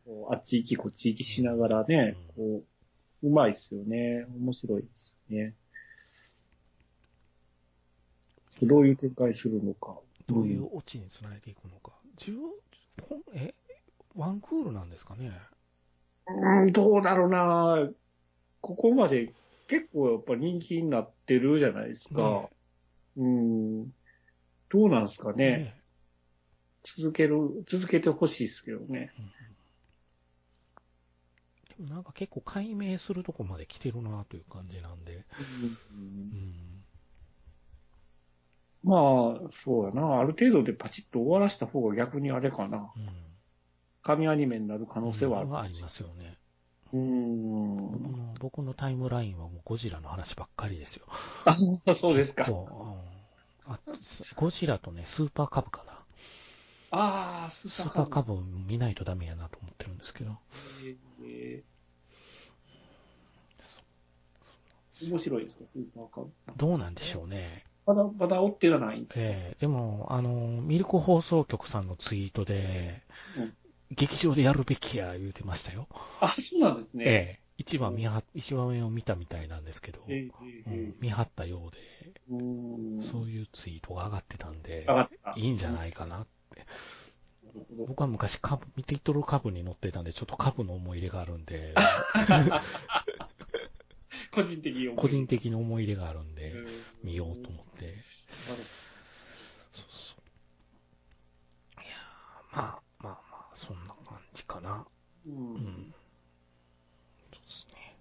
こうあっち行きこっち行きしながらね、こう、うまいですよね。面白いですよね。どういう展開するのか。どういうオチにつないでいくのか。十え、ワンクールなんですかね？うん、どうだろうなここまで結構やっぱ人気になってるじゃないですか。ねうん。どうなんですかね。続ける、続けてほしいですけどね。でもなんか結構解明するとこまで来てるなという感じなんで。うんうん。まあ、そうやな。ある程度でパチッと終わらした方が逆にあれかな。うん。神アニメになる可能性はある。はありますよね。うーん。僕のタイムラインはもうゴジラの話ばっかりですよ。あ、そうですか。ゴジラとね、スーパーカブかな。ああ、ススーパーカブ見ないとダメやなと思ってるんですけど。えー面白いですか、スーパーカブ。どうなんでしょうね。まだ、まだ追ってはないんですええでも、あの、ミルク放送局さんのツイートで、うん劇場でやるべきや言うてましたよ。あ、そうなんですね。ええ一番見は、一番目を見たみたいなんですけど、えーうん見張ったようで。そういうツイートが上がってたんで。いいんじゃないかな。な僕は昔株、見ていとる株に乗ってたんで、ちょっと株の思い入れがあるんで、個人的に思い個人的に思い入れがあるんで、うん見ようと思って。そうそう。いやーまあまあまあ、そんな感じかな。ほどう。うんん。そうですね。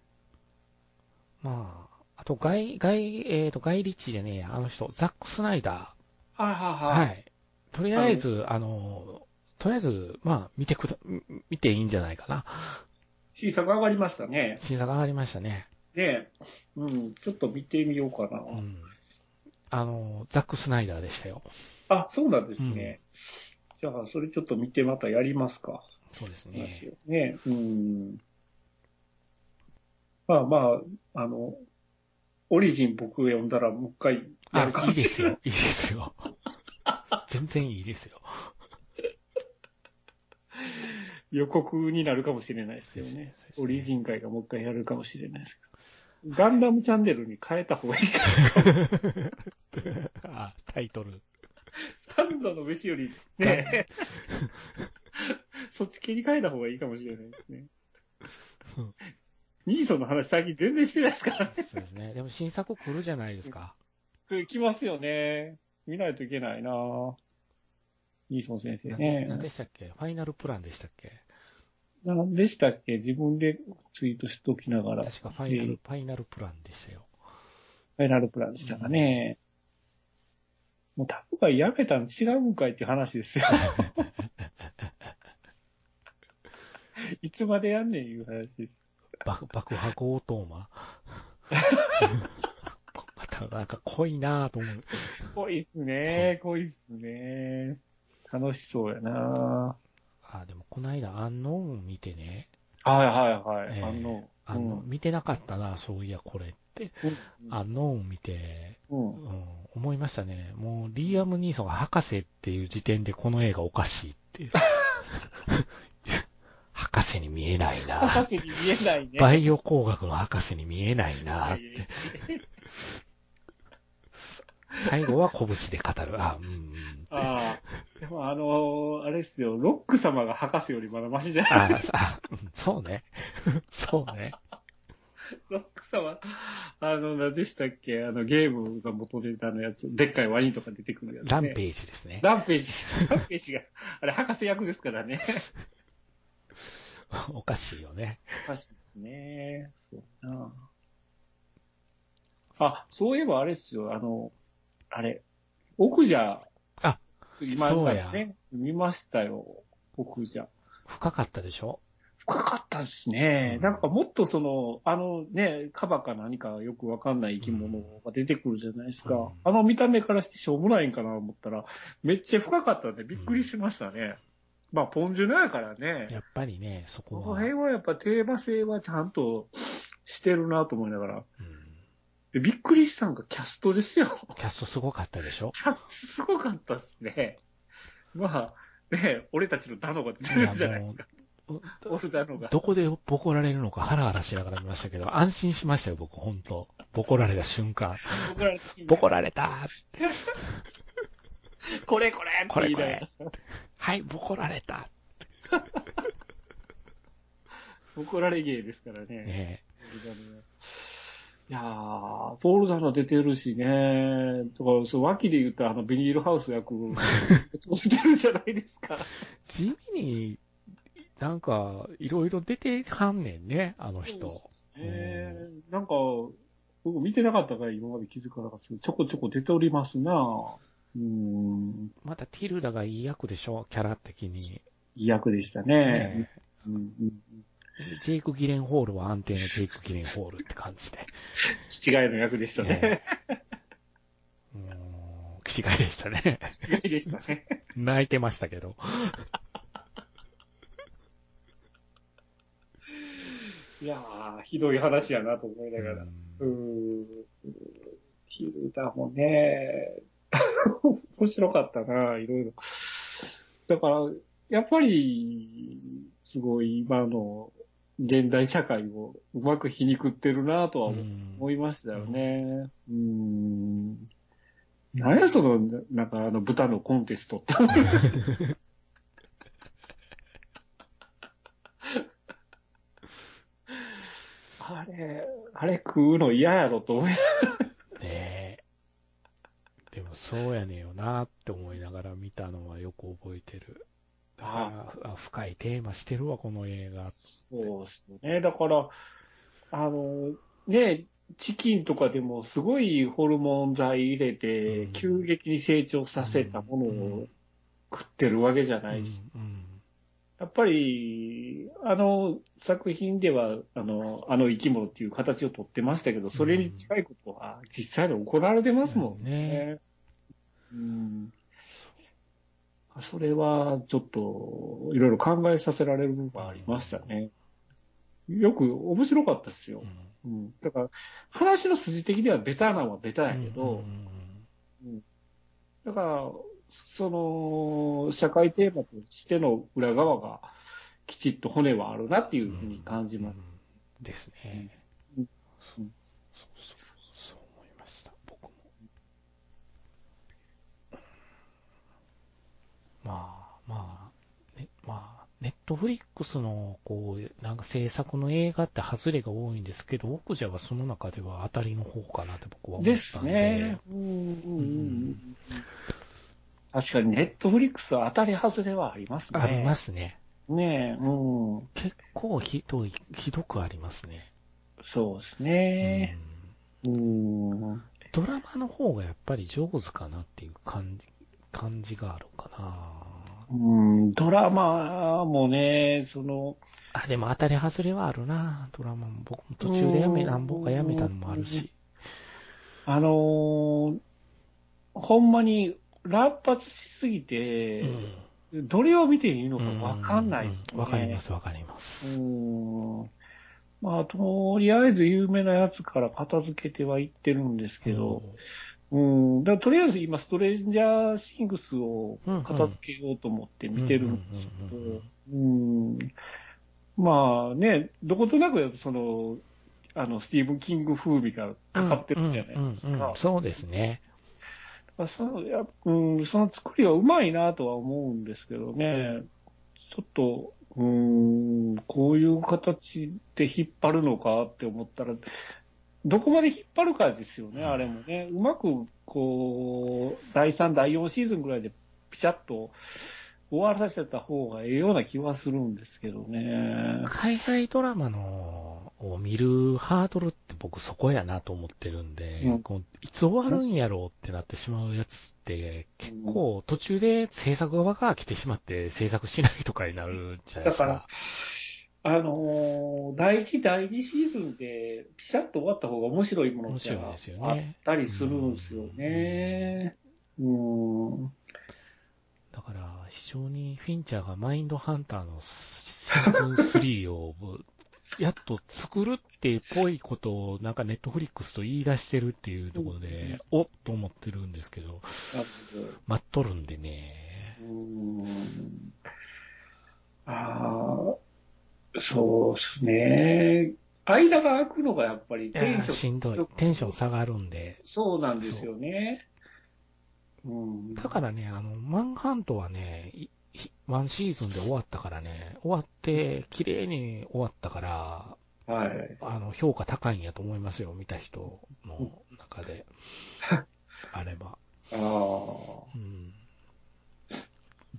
まあ、あと、ガイ、ガイ、えっ、と、ガイリッチじゃねえや、あの人、ザック・スナイダはいはいー。はい。はい。とりあえず、あの、とりあえず、まあ、見てくだ、見ていいんじゃないかな。新作上がりましたね。審査が上がりましたね。ねうん。ちょっと見てみようかな。うん。あの、ザック・スナイダーでしたよ。あ、そうなんですね。じゃあ、それちょっと見てまたやりますか。そうです話ね。をね。うん。まあまあ、あの、オリジン僕読んだらもう一回やあるか、もいいですしれないよ。。いいですよ。全然いいですよ。予告になるかもしれないですよね。ねオリジン会がもう一回やるかもしれないですけど。ガンダムチャンネルに変えた方がいいかな。あ、タイトル。三度の飯よりね、そっち系に変えた方がいいかもしれないですね。うんニーソンの話最近全然してないですからね。そうですね。でも新作来るじゃないですか。来ますよね。見ないといけないなニーソン先生ね。何でしたっけ？ファイナルプランでしたっけ？何でしたっけ？自分でツイートしときながら。確かファイナル、えーファイナルプランでしたよ。ファイナルプランでしたかね。もうタブがやめたの違うんかいっていう話ですよ。いつまでやんねんいう話です。爆爆破強盗魔？またなんか濃いなぁと思う。濃いっすね。濃いっすね。楽しそうやなあ、でもこの間アンノーン見てね。はいはいはい。えーあの、あの、うん見てなかったな、そういやこれって。うんアンノーン見て、うんうん、思いましたね。もう、リアム・ニーソンが博士っていう時点でこの映画おかしいっていう。博士に見えないな博士に見えないね。バイオ工学の博士に見えないなって。最後は拳で語る。あ、うんうん。ああ。でもあのーあれですよ、ロック様が博士よりまだマシじゃない？あ、あ、うんそうね。そうね。ロック様、あの、何でしたっけ？あの、ゲームが元ネタのやつ、でっかいワニとか出てくるやつ、ね。ランページですね。ランページ。ランページが、あれ、博士役ですからね。おかしいよね。確かですね。そうだな。あ、そういえばあれですよ、あの、あれ、奥じゃ、あ、今そうやね、見ましたよ、奥じゃ。深かったでしょ？深かったですね。うんなんかもっとその、あのね、カバか何かよくわかんない生き物が出てくるじゃないですか。うんあの見た目からしてしょうもないんかなと思ったら、めっちゃ深かったんでびっくりしましたね。まあ、ポンジュノやからね。やっぱりね、そこは。この辺はやっぱテーマ性はちゃんとしてるなと思いながら。うんでびっくりしたのがキャストですよ。キャストすごかったでしょ？キャストすごかったですね。まあ、ね、俺たちのダノが出ていやるじゃないもですか。う、オルダノが。どこでボコられるのかハラハラしながら見ましたけど、安心しましたよ、僕、本当ボコられた瞬間。ボコられてボコられた これこれってこれこ言いながられ。はい、ボコられた 怒られ芸ですからね。ねいやー、ポール・ダノ出てるしね。とか、そう、脇で言ったあの、ビニールハウス役、出てるじゃないですか。地味に、なんか、いろいろ出てはんねんね、あの人。ええなんか、僕見てなかったから今まで気づかなかったけど、ちょこちょこ出ておりますなうーん。またティルダがいい役でしょ、キャラ的に。いい役でしたね。ねうんうんジェイク・ギレンホールは安定のジェイク・ギレンホールって感じで。違いの役でしたね。うーん、気違いでしたね。違いでしたね。泣いてましたけど。いやー、ひどい話やなと思いながら。うん。ヒルダもね、面白かったな、いろいろ。だから、やっぱり、すごい今の現代社会をうまく皮肉ってるなとはん思いましたよね。うーん。何やその、なんかあの豚のコンテストって。あれ、あれ食うの嫌やろと思いながらねえ。でもそうやねんよなって思いながら見たのはよく覚えてる。あ深いテーマしてるわ、この映画。そうですね。だから、あの、ね、チキンとかでもすごいホルモン剤入れてうん、急激に成長させたものを食ってるわけじゃないし、うんやっぱり、あの作品では、あの、あの生き物っていう形をとってましたけど、それに近いことは実際に行われてますもんね。うん。それはちょっと、いろいろ考えさせられる部分がありましたね。よく面白かったですよう。んうん。だから、話の筋的にはベタなのはベタやけど、うんだから、その、社会テーマとしての裏側が、きちっと骨はあるなっていうふうに感じます。うんですね。うんそうそうそう、そう思いました、僕も。まあ、まあ、ね、まあ、ネットフリックスの、こう、なんか制作の映画って外れが多いんですけど、奥者はその中では当たりの方かなって僕は思でったんで。すね。うんうんうんうん確かにネットフリックスは当たり外れはありますね。ありますね。ねえ、うん。結構ひどい、ひどくありますね。そうですうね。んうん。ドラマの方がやっぱり上手かなっていう感じ、感じがあるかな。うん、ドラマもね、その、あ、でも当たり外れはあるな。ドラマも僕も途中でやめ、うん何本かやめたのもあるし。あのーほんまに乱発しすぎうて、ん。どれを見ていいのかわかんないですね。うんわかります、わかります。うん。まあ、とりあえず有名なやつから片付けてはいってるんですけど、うん。だからとりあえず今、ストレンジャーシングスを片付けようと思って見てるんですけど、うん。まあね、どことなく、その、あの、スティーブン・キング風味がかかってるじゃないですうんうんうんうん。そうですね。そのやうん、その作りはうまいなとは思うんですけどね、ちょっと、うん、こういう形で引っ張るのかって思ったら、どこまで引っ張るかですよね、あれもね。うまく、こう、第3、第4シーズンぐらいでピシャッと終わらせた方がええような気はするんですけどね。海外ドラマのを見るハードルって僕そこやなと思ってるんで、うんこういつ終わるんやろうってなってしまうやつって結構途中で制作側が来てしまって制作しないとかになるじゃないですか。だから、あのー第1、第2シーズンでピシャッと終わった方が面白いものってあっねたりするんですよね。うん。だから非常にフィンチャーがマインドハンターのシーズン3をやっと作るってっぽいことをなんかネットフリックスと言い出してるっていうところで、おっと思ってるんですけど、待っとるんでね。うん。ああ、そうですね。間が空くのがやっぱりテンション。しんどい。テンション下がるんで。そうなんですよね。うん。だからね、あの、マンハントはね、ワンシーズンで終わったからね、終わって、綺麗に終わったから、はい。あの、評価高いんやと思いますよ、見た人の中で。あれば。ああ。うん。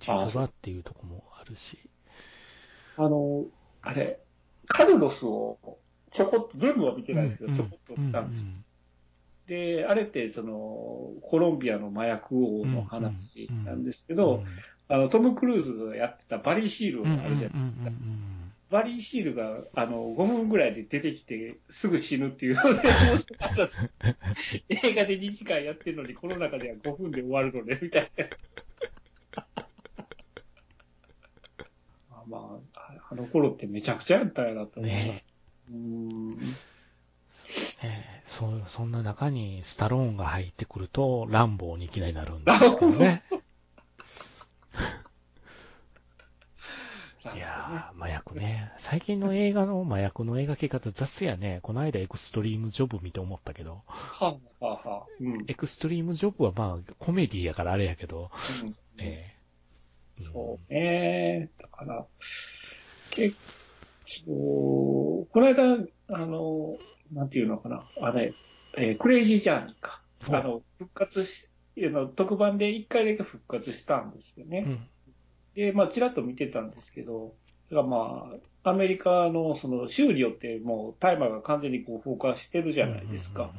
実はっていうとこもあるし。あの、あれ、カルロスをちょこっと、全部は見てないですけど、ちょこっと見たんです。で、あれって、その、コロンビアの麻薬王の話なんですけど、あの、トム・クルーズがやってたバリー・シールあるじゃないですか。バリー・シールが、あの、5分ぐらいで出てきて、すぐ死ぬっていう映画で2時間やってるのに、この中では5分で終わるのね、みたいな。まあ、あの頃ってめちゃくちゃやったんやなと思います。ね、うんえー、そう、そんな中にスタローンが入ってくると、ランボーにいきなりなるんですけどね。いやー、麻薬ね。最近の映画の麻薬の描き方雑やね。この間エクストリームジョブ見て思ったけど。はあ、はあ、うん。エクストリームジョブはまあ、コメディやからあれやけど。うん、えー、そうね。だから、結構、この間、あの、なんていうのかな、あれ、えー、クレイジージャーニーか。あの、復活し、の特番で一回だけ復活したんですよね。うん、で、まあ、ちらっと見てたんですけど、まあ、アメリカのその州によってもう大麻が完全にこう風化してるじゃないですか。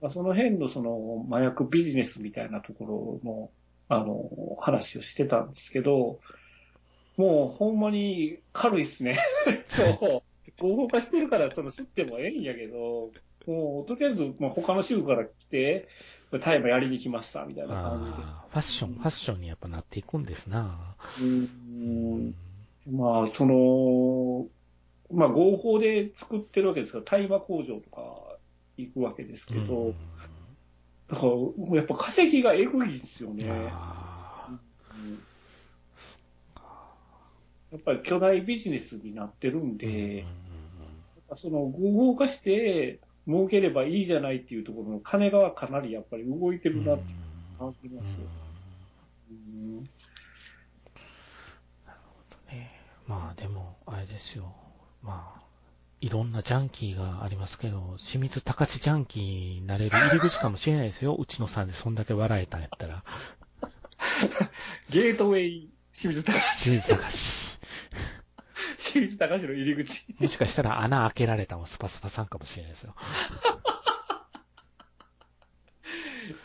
まあ、その辺のその麻薬ビジネスみたいなところの、あの、話をしてたんですけど、もうほんまに軽いっすね。そう。合法化してるから、その吸ってもええんやけど、もう、とりあえず、まあ、他の州から来て、タイムやりに来ました、みたいな感じで。ファッション、ファッションにやっぱなっていくんですなうん。まあ、その、まあ、合法で作ってるわけですから、大麻工場とか行くわけですけど、だから、やっぱ化石がエグいですよね。やっぱり巨大ビジネスになってるんで、その合法化して儲ければいいじゃないっていうところの金がかなりやっぱり動いてるなって感じますよ。うんなるほどね。まあでも、あれですよ。まあ、いろんなジャンキーがありますけど、清水隆ジャンキーになれる入り口かもしれないですよ。うちのさんでそんだけ笑えたんやったら。ゲートウェイ清水隆。清水隆。清水隆の入り口。もしかしたら穴開けられたのスパスパさんかもしれないですよ。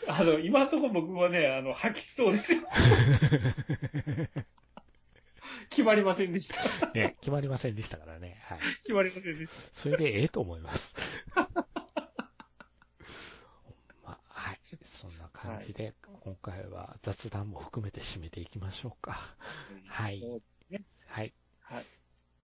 あの、今のところ僕はね、あの、吐きそうですよ。決まりませんでした。ね、決まりませんでしたからね。はい。決まりませんでした。それでええと思います。まはい。そんな感じで、はい、今回は雑談も含めて締めていきましょうか。はい。はい。